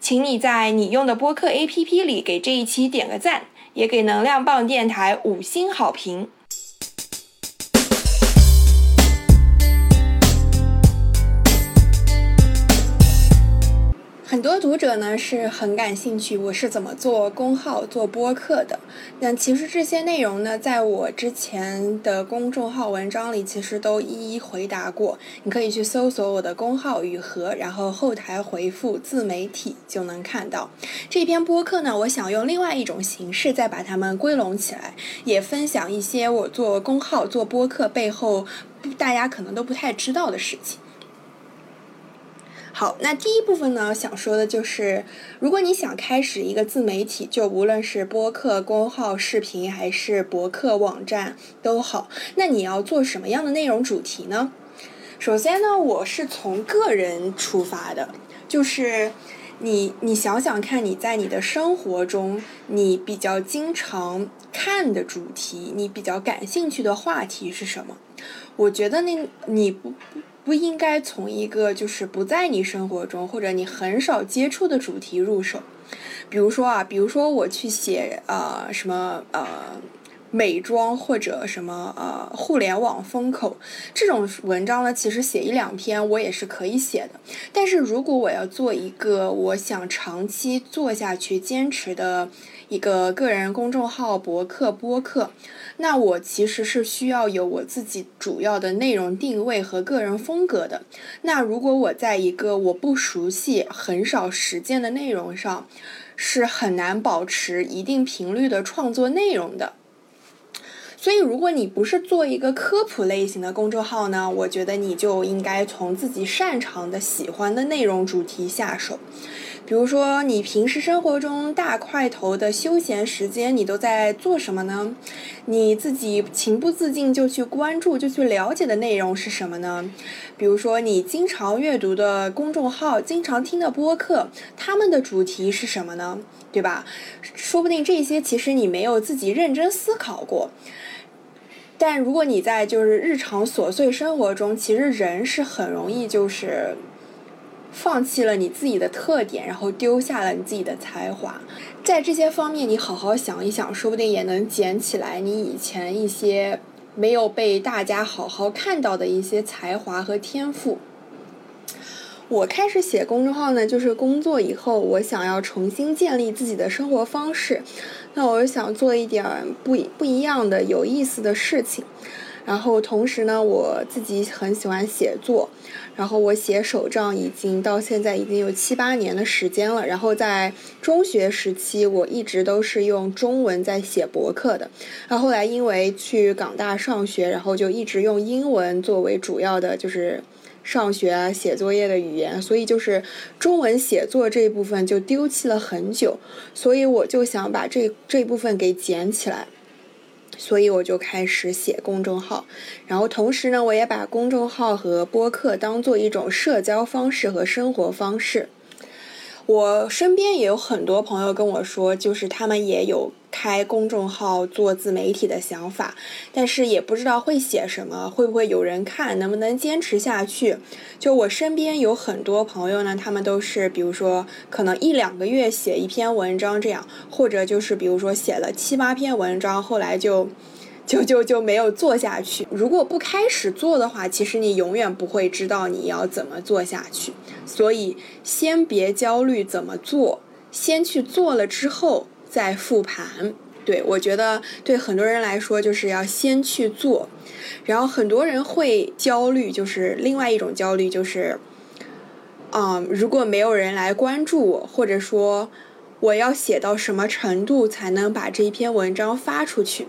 请你在你用的播客 APP 里给这一期点个赞，也给能量棒电台五星好评。很多读者呢是很感兴趣我是怎么做公号、做播客的。那其实这些内容呢，在我之前的公众号文章里，其实都一一回答过。你可以去搜索我的公号“雨禾”，然后后台回复“自媒体”就能看到。这篇播客呢，我想用另外一种形式再把它们归拢起来，也分享一些我做公号、做播客背后大家可能都不太知道的事情。好，那第一部分呢，想说的就是，如果你想开始一个自媒体，就无论是播客、公号、视频，还是博客网站都好，那你要做什么样的内容主题呢？首先呢，我是从个人出发的，就是你你想想看，你在你的生活中，你比较经常看的主题，你比较感兴趣的话题是什么？我觉得那你不不。应该从一个就是不在你生活中或者你很少接触的主题入手，比如说啊，比如说我去写呃什么呃美妆或者什么呃互联网风口这种文章呢，其实写一两篇我也是可以写的。但是如果我要做一个我想长期做下去坚持的一个个人公众号、博客、播客。那我其实是需要有我自己主要的内容定位和个人风格的。那如果我在一个我不熟悉、很少实践的内容上，是很难保持一定频率的创作内容的。所以，如果你不是做一个科普类型的公众号呢，我觉得你就应该从自己擅长的、喜欢的内容主题下手。比如说，你平时生活中大块头的休闲时间，你都在做什么呢？你自己情不自禁就去关注、就去了解的内容是什么呢？比如说，你经常阅读的公众号、经常听的播客，他们的主题是什么呢？对吧？说不定这些其实你没有自己认真思考过。但如果你在就是日常琐碎生活中，其实人是很容易就是。放弃了你自己的特点，然后丢下了你自己的才华，在这些方面你好好想一想，说不定也能捡起来你以前一些没有被大家好好看到的一些才华和天赋。我开始写公众号呢，就是工作以后，我想要重新建立自己的生活方式，那我想做一点不不一样的、有意思的事情。然后同时呢，我自己很喜欢写作，然后我写手账已经到现在已经有七八年的时间了。然后在中学时期，我一直都是用中文在写博客的。然后后来因为去港大上学，然后就一直用英文作为主要的，就是上学啊、写作业的语言，所以就是中文写作这一部分就丢弃了很久。所以我就想把这这部分给捡起来。所以我就开始写公众号，然后同时呢，我也把公众号和播客当做一种社交方式和生活方式。我身边也有很多朋友跟我说，就是他们也有开公众号做自媒体的想法，但是也不知道会写什么，会不会有人看，能不能坚持下去。就我身边有很多朋友呢，他们都是比如说可能一两个月写一篇文章这样，或者就是比如说写了七八篇文章，后来就。就就就没有做下去。如果不开始做的话，其实你永远不会知道你要怎么做下去。所以，先别焦虑怎么做，先去做了之后再复盘。对我觉得，对很多人来说，就是要先去做。然后很多人会焦虑，就是另外一种焦虑，就是。嗯，如果没有人来关注我，或者说我要写到什么程度才能把这一篇文章发出去？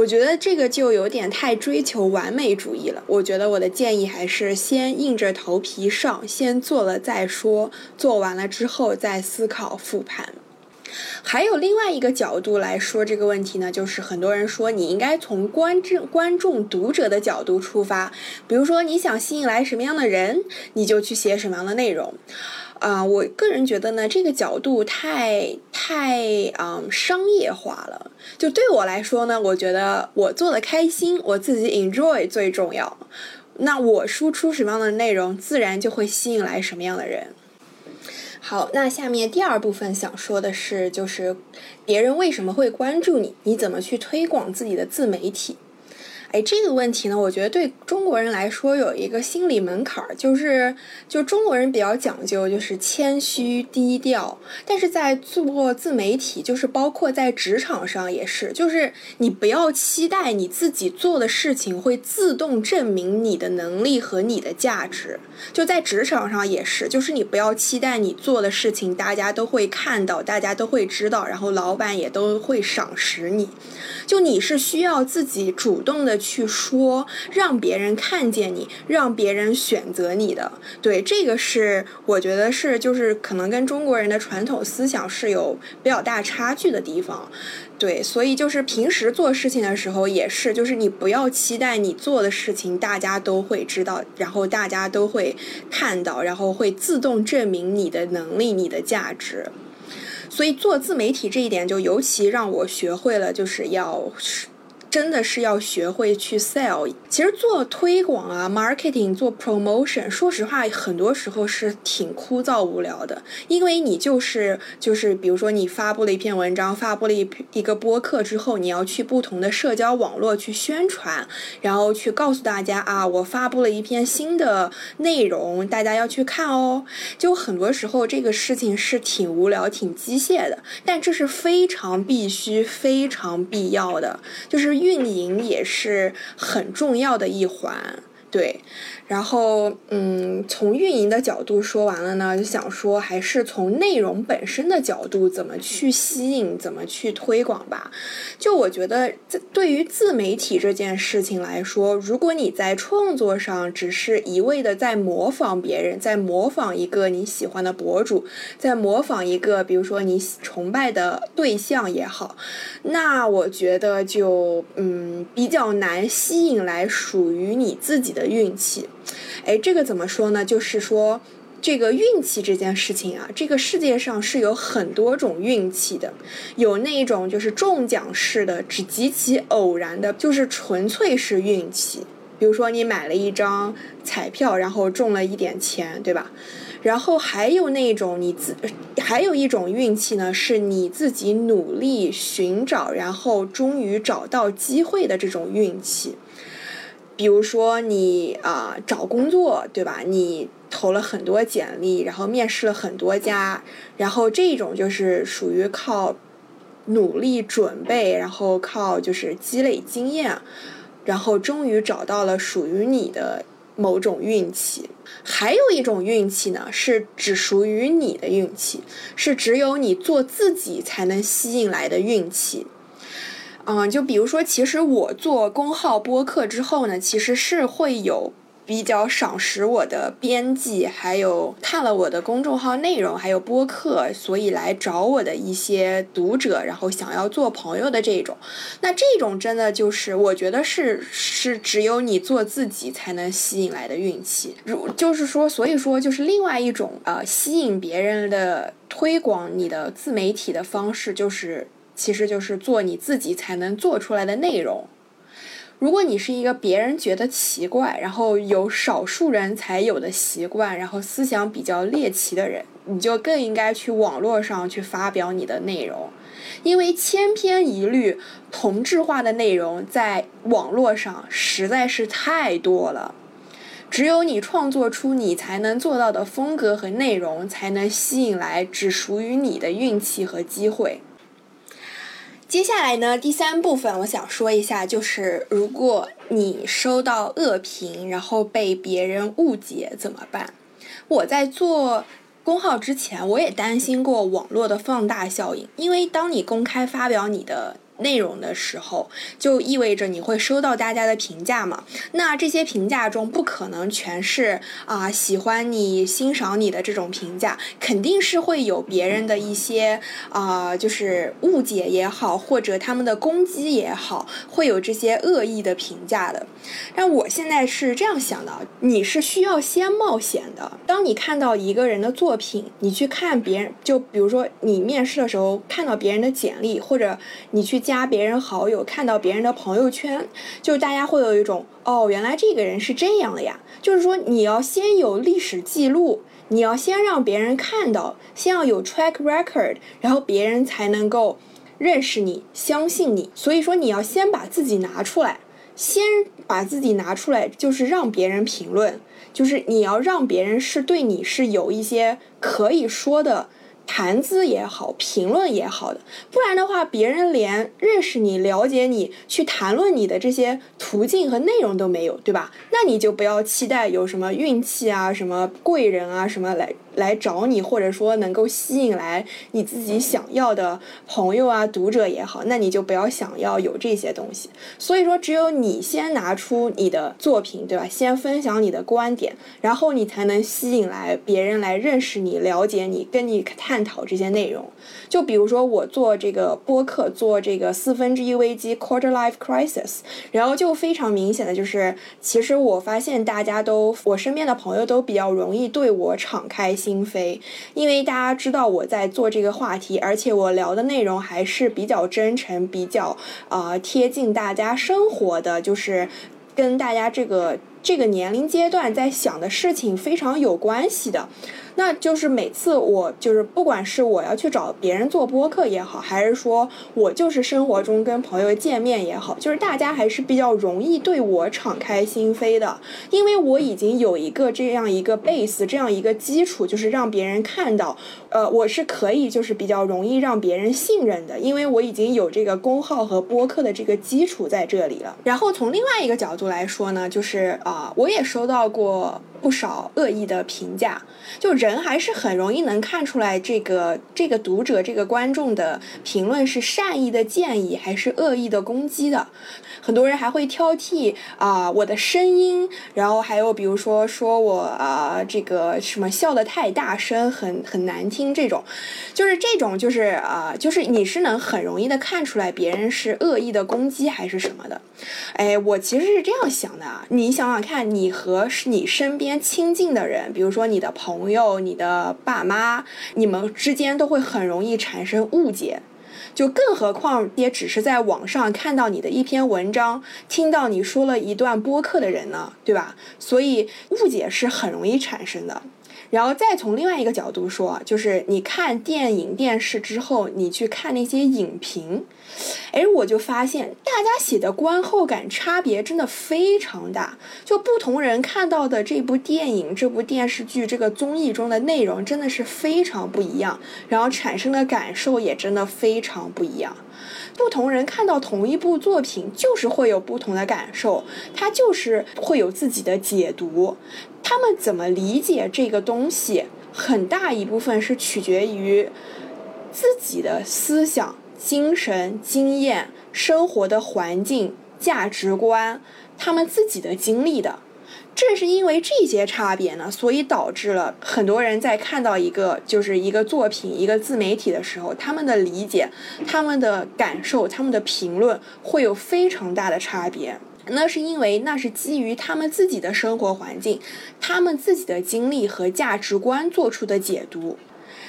我觉得这个就有点太追求完美主义了。我觉得我的建议还是先硬着头皮上，先做了再说，做完了之后再思考复盘。还有另外一个角度来说这个问题呢，就是很多人说你应该从观众、观众、读者的角度出发，比如说你想吸引来什么样的人，你就去写什么样的内容。啊，我个人觉得呢，这个角度太太嗯商业化了。就对我来说呢，我觉得我做的开心，我自己 enjoy 最重要。那我输出什么样的内容，自然就会吸引来什么样的人。好，那下面第二部分想说的是，就是别人为什么会关注你？你怎么去推广自己的自媒体？哎，这个问题呢，我觉得对中国人来说有一个心理门槛儿，就是就中国人比较讲究，就是谦虚低调。但是在做自媒体，就是包括在职场上也是，就是你不要期待你自己做的事情会自动证明你的能力和你的价值。就在职场上也是，就是你不要期待你做的事情大家都会看到，大家都会知道，然后老板也都会赏识你。就你是需要自己主动的。去说，让别人看见你，让别人选择你的，对这个是我觉得是就是可能跟中国人的传统思想是有比较大差距的地方，对，所以就是平时做事情的时候也是，就是你不要期待你做的事情大家都会知道，然后大家都会看到，然后会自动证明你的能力、你的价值，所以做自媒体这一点就尤其让我学会了，就是要。真的是要学会去 sell。其实做推广啊，marketing 做 promotion，说实话，很多时候是挺枯燥无聊的。因为你就是就是，比如说你发布了一篇文章，发布了一一个播客之后，你要去不同的社交网络去宣传，然后去告诉大家啊，我发布了一篇新的内容，大家要去看哦。就很多时候这个事情是挺无聊、挺机械的，但这是非常必须、非常必要的，就是。运营也是很重要的一环，对。然后，嗯，从运营的角度说完了呢，就想说还是从内容本身的角度，怎么去吸引，怎么去推广吧。就我觉得，对于自媒体这件事情来说，如果你在创作上只是一味的在模仿别人，在模仿一个你喜欢的博主，在模仿一个比如说你崇拜的对象也好，那我觉得就嗯比较难吸引来属于你自己的的运气。哎，这个怎么说呢？就是说，这个运气这件事情啊，这个世界上是有很多种运气的，有那一种就是中奖式的，只极其偶然的，就是纯粹是运气。比如说你买了一张彩票，然后中了一点钱，对吧？然后还有那种你自，还有一种运气呢，是你自己努力寻找，然后终于找到机会的这种运气。比如说你啊找工作对吧？你投了很多简历，然后面试了很多家，然后这种就是属于靠努力准备，然后靠就是积累经验，然后终于找到了属于你的某种运气。还有一种运气呢，是只属于你的运气，是只有你做自己才能吸引来的运气。嗯，就比如说，其实我做公号播客之后呢，其实是会有比较赏识我的编辑，还有看了我的公众号内容，还有播客，所以来找我的一些读者，然后想要做朋友的这种。那这种真的就是，我觉得是是只有你做自己才能吸引来的运气。如就是说，所以说就是另外一种呃吸引别人的推广你的自媒体的方式，就是。其实就是做你自己才能做出来的内容。如果你是一个别人觉得奇怪，然后有少数人才有的习惯，然后思想比较猎奇的人，你就更应该去网络上去发表你的内容，因为千篇一律、同质化的内容在网络上实在是太多了。只有你创作出你才能做到的风格和内容，才能吸引来只属于你的运气和机会。接下来呢，第三部分我想说一下，就是如果你收到恶评，然后被别人误解怎么办？我在做公号之前，我也担心过网络的放大效应，因为当你公开发表你的。内容的时候，就意味着你会收到大家的评价嘛？那这些评价中不可能全是啊喜欢你、欣赏你的这种评价，肯定是会有别人的一些啊，就是误解也好，或者他们的攻击也好，会有这些恶意的评价的。但我现在是这样想的：你是需要先冒险的。当你看到一个人的作品，你去看别人，就比如说你面试的时候看到别人的简历，或者你去。加别人好友，看到别人的朋友圈，就大家会有一种哦，原来这个人是这样的呀。就是说，你要先有历史记录，你要先让别人看到，先要有 track record，然后别人才能够认识你、相信你。所以说，你要先把自己拿出来，先把自己拿出来，就是让别人评论，就是你要让别人是对你是有一些可以说的。谈资也好，评论也好的，不然的话，别人连认识你、了解你、去谈论你的这些途径和内容都没有，对吧？那你就不要期待有什么运气啊、什么贵人啊、什么来。来找你，或者说能够吸引来你自己想要的朋友啊、读者也好，那你就不要想要有这些东西。所以说，只有你先拿出你的作品，对吧？先分享你的观点，然后你才能吸引来别人来认识你、了解你、跟你探探讨这些内容。就比如说我做这个播客，做这个四分之一危机 （Quarter Life Crisis），然后就非常明显的就是，其实我发现大家都，我身边的朋友都比较容易对我敞开心扉，因为大家知道我在做这个话题，而且我聊的内容还是比较真诚、比较啊贴近大家生活的，就是跟大家这个这个年龄阶段在想的事情非常有关系的。那就是每次我就是不管是我要去找别人做播客也好，还是说我就是生活中跟朋友见面也好，就是大家还是比较容易对我敞开心扉的，因为我已经有一个这样一个 base，这样一个基础，就是让别人看到，呃，我是可以就是比较容易让别人信任的，因为我已经有这个公号和播客的这个基础在这里了。然后从另外一个角度来说呢，就是啊，我也收到过。不少恶意的评价，就人还是很容易能看出来，这个这个读者、这个观众的评论是善意的建议还是恶意的攻击的。很多人还会挑剔啊我的声音，然后还有比如说说我啊这个什么笑得太大声，很很难听这种，就是这种就是啊就是你是能很容易的看出来别人是恶意的攻击还是什么的。哎，我其实是这样想的啊，你想想看，你和你身边。亲近的人，比如说你的朋友、你的爸妈，你们之间都会很容易产生误解，就更何况也只是在网上看到你的一篇文章，听到你说了一段播客的人呢，对吧？所以误解是很容易产生的。然后再从另外一个角度说，就是你看电影、电视之后，你去看那些影评，哎，我就发现大家写的观后感差别真的非常大。就不同人看到的这部电影、这部电视剧、这个综艺中的内容真的是非常不一样，然后产生的感受也真的非常不一样。不同人看到同一部作品，就是会有不同的感受，他就是会有自己的解读。他们怎么理解这个东西，很大一部分是取决于自己的思想、精神、经验、生活的环境、价值观，他们自己的经历的。正是因为这些差别呢，所以导致了很多人在看到一个就是一个作品、一个自媒体的时候，他们的理解、他们的感受、他们的评论会有非常大的差别。那是因为那是基于他们自己的生活环境、他们自己的经历和价值观做出的解读。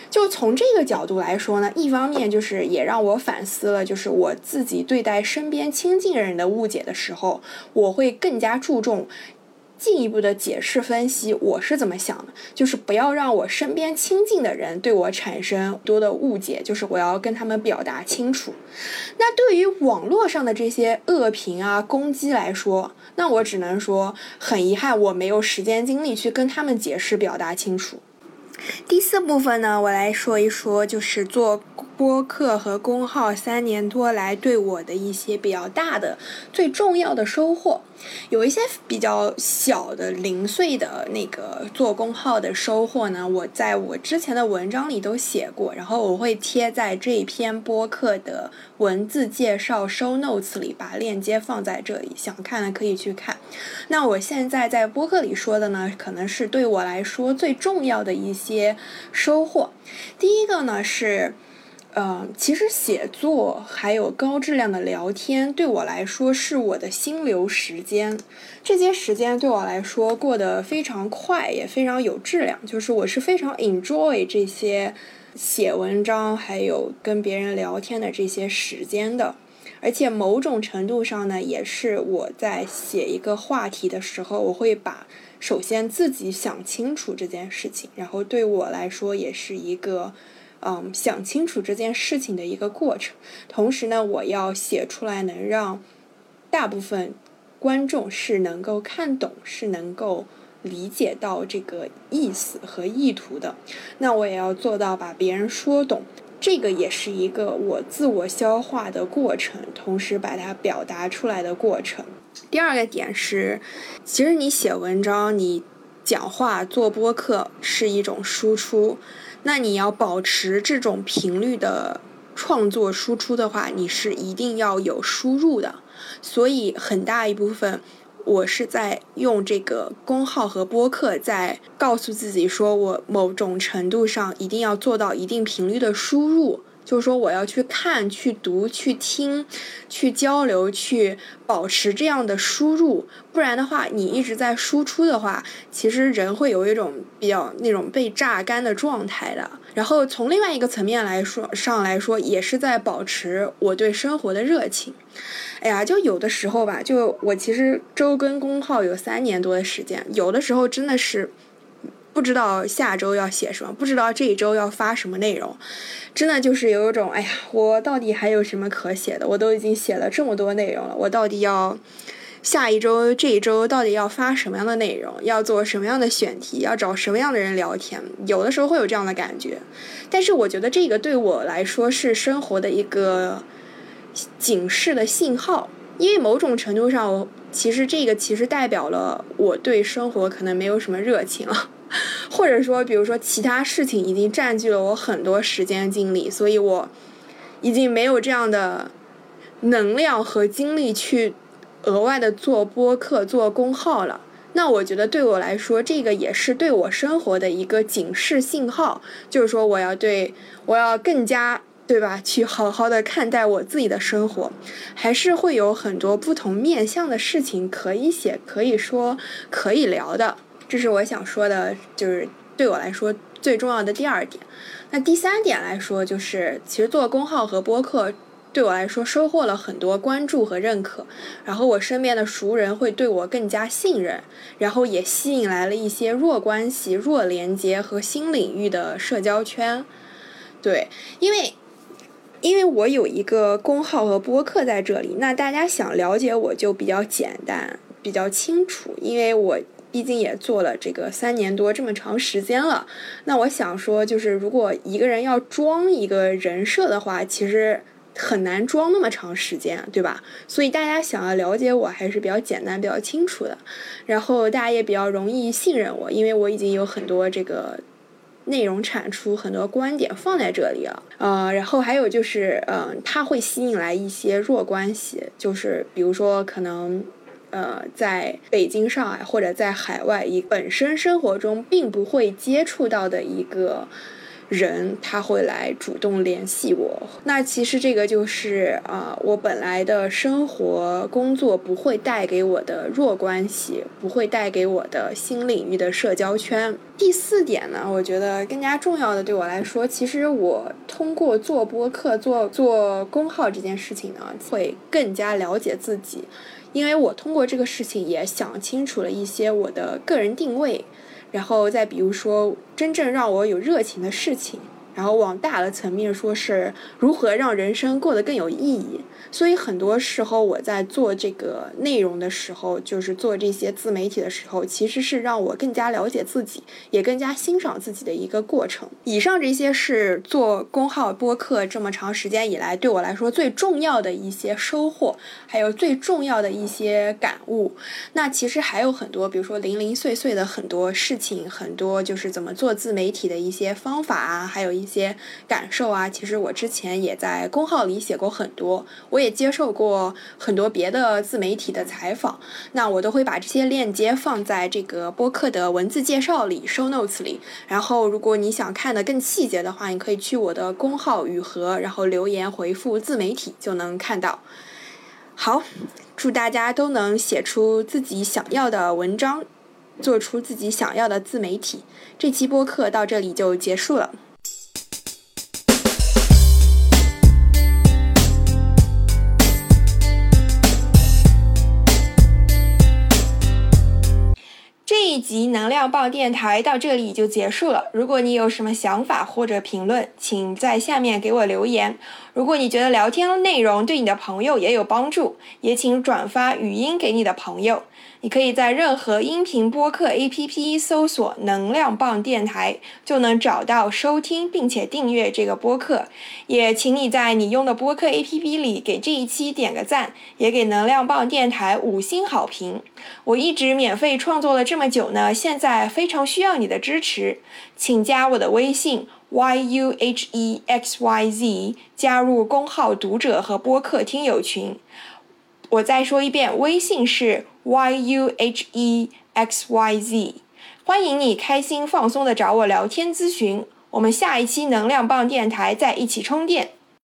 就从这个角度来说呢，一方面就是也让我反思了，就是我自己对待身边亲近人的误解的时候，我会更加注重。进一步的解释分析，我是怎么想的？就是不要让我身边亲近的人对我产生多的误解，就是我要跟他们表达清楚。那对于网络上的这些恶评啊、攻击来说，那我只能说很遗憾，我没有时间精力去跟他们解释、表达清楚。第四部分呢，我来说一说，就是做播客和公号三年多来对我的一些比较大的、最重要的收获，有一些比较小的零碎的那个做公号的收获呢，我在我之前的文章里都写过，然后我会贴在这篇播客的文字介绍 show notes 里，把链接放在这里，想看的可以去看。那我现在在播客里说的呢，可能是对我来说最重要的一些收获。第一个呢是。呃，其实写作还有高质量的聊天，对我来说是我的心流时间。这些时间对我来说过得非常快，也非常有质量。就是我是非常 enjoy 这些写文章还有跟别人聊天的这些时间的。而且某种程度上呢，也是我在写一个话题的时候，我会把首先自己想清楚这件事情，然后对我来说也是一个。嗯，想清楚这件事情的一个过程，同时呢，我要写出来能让大部分观众是能够看懂，是能够理解到这个意思和意图的。那我也要做到把别人说懂，这个也是一个我自我消化的过程，同时把它表达出来的过程。第二个点是，其实你写文章、你讲话、做播客是一种输出。那你要保持这种频率的创作输出的话，你是一定要有输入的。所以很大一部分，我是在用这个公号和播客，在告诉自己说，我某种程度上一定要做到一定频率的输入。就是说，我要去看、去读、去听、去交流、去保持这样的输入，不然的话，你一直在输出的话，其实人会有一种比较那种被榨干的状态的。然后从另外一个层面来说上来说，也是在保持我对生活的热情。哎呀，就有的时候吧，就我其实周更公号有三年多的时间，有的时候真的是。不知道下周要写什么，不知道这一周要发什么内容，真的就是有一种，哎呀，我到底还有什么可写的？我都已经写了这么多内容了，我到底要下一周、这一周到底要发什么样的内容？要做什么样的选题？要找什么样的人聊天？有的时候会有这样的感觉，但是我觉得这个对我来说是生活的一个警示的信号，因为某种程度上我，其实这个其实代表了我对生活可能没有什么热情了。或者说，比如说其他事情已经占据了我很多时间精力，所以我已经没有这样的能量和精力去额外的做播客、做公号了。那我觉得对我来说，这个也是对我生活的一个警示信号，就是说我要对我要更加对吧，去好好的看待我自己的生活，还是会有很多不同面向的事情可以写、可以说、可以聊的。这是我想说的，就是对我来说最重要的第二点。那第三点来说，就是其实做公号和播客对我来说收获了很多关注和认可，然后我身边的熟人会对我更加信任，然后也吸引来了一些弱关系、弱连接和新领域的社交圈。对，因为因为我有一个公号和播客在这里，那大家想了解我就比较简单、比较清楚，因为我。毕竟也做了这个三年多这么长时间了，那我想说，就是如果一个人要装一个人设的话，其实很难装那么长时间，对吧？所以大家想要了解我还是比较简单、比较清楚的，然后大家也比较容易信任我，因为我已经有很多这个内容产出、很多观点放在这里了。呃，然后还有就是，嗯，它会吸引来一些弱关系，就是比如说可能。呃，在北京、上海或者在海外，以本身生活中并不会接触到的一个人，他会来主动联系我。那其实这个就是啊，我本来的生活、工作不会带给我的弱关系，不会带给我的新领域的社交圈。第四点呢，我觉得更加重要的，对我来说，其实我通过做播客、做做公号这件事情呢，会更加了解自己。因为我通过这个事情也想清楚了一些我的个人定位，然后再比如说真正让我有热情的事情，然后往大的层面说，是如何让人生过得更有意义。所以很多时候我在做这个内容的时候，就是做这些自媒体的时候，其实是让我更加了解自己，也更加欣赏自己的一个过程。以上这些是做公号播客这么长时间以来对我来说最重要的一些收获，还有最重要的一些感悟。那其实还有很多，比如说零零碎碎的很多事情，很多就是怎么做自媒体的一些方法啊，还有一些感受啊。其实我之前也在公号里写过很多，我。也接受过很多别的自媒体的采访，那我都会把这些链接放在这个播客的文字介绍里，show notes 里。然后，如果你想看的更细节的话，你可以去我的公号雨禾，然后留言回复自媒体就能看到。好，祝大家都能写出自己想要的文章，做出自己想要的自媒体。这期播客到这里就结束了。及能量报电台到这里就结束了。如果你有什么想法或者评论，请在下面给我留言。如果你觉得聊天内容对你的朋友也有帮助，也请转发语音给你的朋友。你可以在任何音频播客 APP 搜索“能量棒电台”，就能找到收听并且订阅这个播客。也请你在你用的播客 APP 里给这一期点个赞，也给能量棒电台五星好评。我一直免费创作了这么久呢，现在非常需要你的支持，请加我的微信 yuhexyz，加入公号读者和播客听友群。我再说一遍，微信是 y u h e x y z，欢迎你开心放松的找我聊天咨询。我们下一期能量棒电台再一起充电。